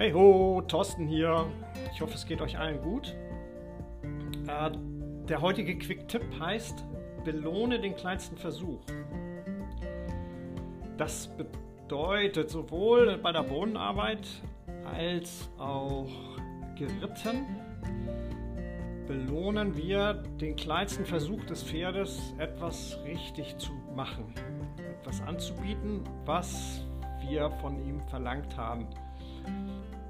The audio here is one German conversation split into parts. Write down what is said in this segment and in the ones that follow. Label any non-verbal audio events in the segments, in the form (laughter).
Hey ho, Thorsten hier. Ich hoffe, es geht euch allen gut. Äh, der heutige Quick-Tipp heißt, belohne den kleinsten Versuch. Das bedeutet sowohl bei der Bodenarbeit als auch geritten belohnen wir den kleinsten Versuch des Pferdes, etwas richtig zu machen, etwas anzubieten, was wir von ihm verlangt haben.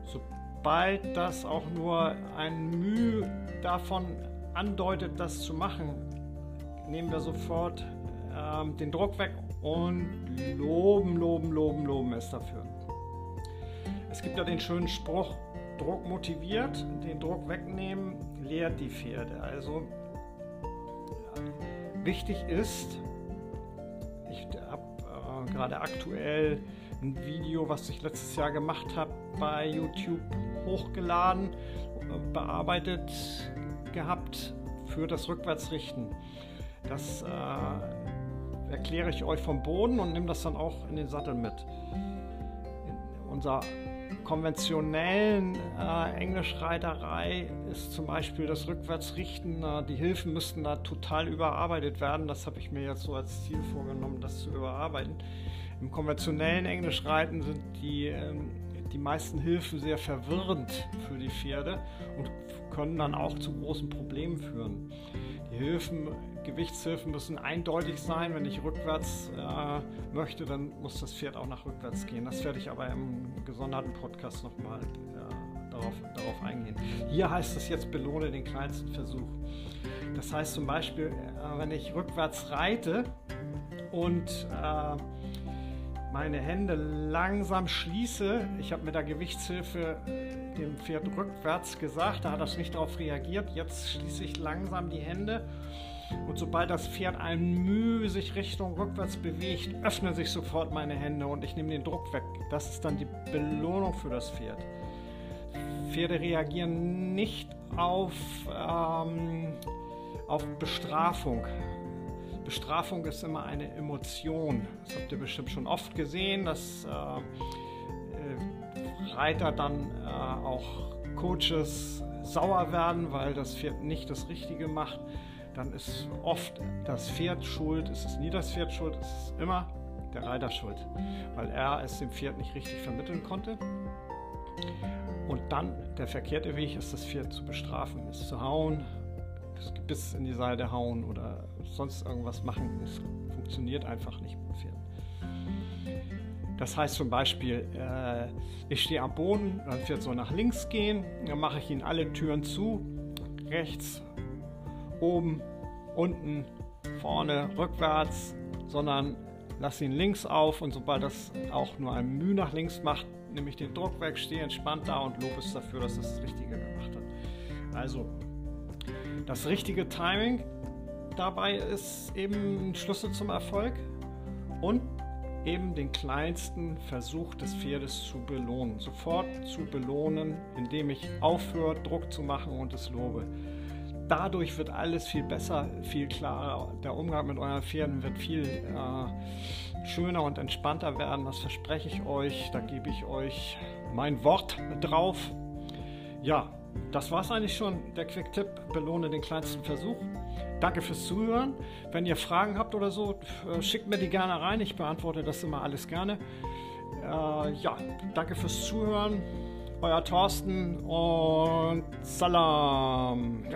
Sobald das auch nur ein Mühe davon andeutet, das zu machen, nehmen wir sofort ähm, den Druck weg und loben, loben, loben, loben es dafür. Es gibt ja den schönen Spruch, Druck motiviert, den Druck wegnehmen, lehrt die Pferde. Also wichtig ist, ich habe äh, gerade aktuell ein Video, was ich letztes Jahr gemacht habe, bei YouTube hochgeladen, bearbeitet gehabt für das Rückwärtsrichten. Das äh, erkläre ich euch vom Boden und nehme das dann auch in den Sattel mit. In unser konventionellen äh, Englischreiterei ist zum Beispiel das Rückwärtsrichten, äh, die Hilfen müssten da total überarbeitet werden. Das habe ich mir jetzt so als Ziel vorgenommen, das zu überarbeiten. Im konventionellen Englischreiten sind die, ähm, die meisten Hilfen sehr verwirrend für die Pferde und können dann auch zu großen Problemen führen. Die Hilfen, Gewichtshilfen müssen eindeutig sein. Wenn ich rückwärts äh, möchte, dann muss das Pferd auch nach rückwärts gehen. Das werde ich aber im gesonderten Podcast nochmal äh, darauf, darauf eingehen. Hier heißt es jetzt, belohne den kleinsten Versuch. Das heißt zum Beispiel, äh, wenn ich rückwärts reite und äh, meine Hände langsam schließe. Ich habe mit der Gewichtshilfe dem Pferd rückwärts gesagt, da hat das nicht darauf reagiert. Jetzt schließe ich langsam die Hände und sobald das Pferd ein Mühe sich Richtung rückwärts bewegt, öffnen sich sofort meine Hände und ich nehme den Druck weg. Das ist dann die Belohnung für das Pferd. Pferde reagieren nicht auf, ähm, auf Bestrafung. Bestrafung ist immer eine Emotion. Das habt ihr bestimmt schon oft gesehen, dass äh, äh, Reiter dann äh, auch Coaches sauer werden, weil das Pferd nicht das Richtige macht. Dann ist oft das Pferd schuld, es ist nie das Pferd schuld, es ist immer der Reiter schuld, weil er es dem Pferd nicht richtig vermitteln konnte. Und dann der verkehrte Weg ist, das Pferd zu bestrafen, es zu hauen, das Gebiss in die Seite hauen oder sonst irgendwas machen. Es funktioniert einfach nicht mit Pferden. Das heißt zum Beispiel, äh, ich stehe am Boden, dann Pferd soll nach links gehen, dann mache ich ihn alle Türen zu, rechts, oben, unten, vorne, rückwärts, sondern lasse ihn links auf und sobald das auch nur ein Mühe nach links macht, nehme ich den Druck weg, stehe entspannt da und lobe es dafür, dass es das Richtige gemacht hat. Also das richtige Timing dabei ist eben ein Schlüssel zum Erfolg und eben den kleinsten Versuch des Pferdes zu belohnen. Sofort zu belohnen, indem ich aufhöre, Druck zu machen und es lobe. Dadurch wird alles viel besser, viel klarer. Der Umgang mit euren Pferden wird viel äh, schöner und entspannter werden. Das verspreche ich euch. Da gebe ich euch mein Wort drauf. Ja, das war es eigentlich schon, der Quick-Tipp. Belohne den kleinsten Versuch. Danke fürs Zuhören. Wenn ihr Fragen habt oder so, äh, schickt mir die gerne rein. Ich beantworte das immer alles gerne. Äh, ja, danke fürs Zuhören. Euer Thorsten und Salam. (laughs)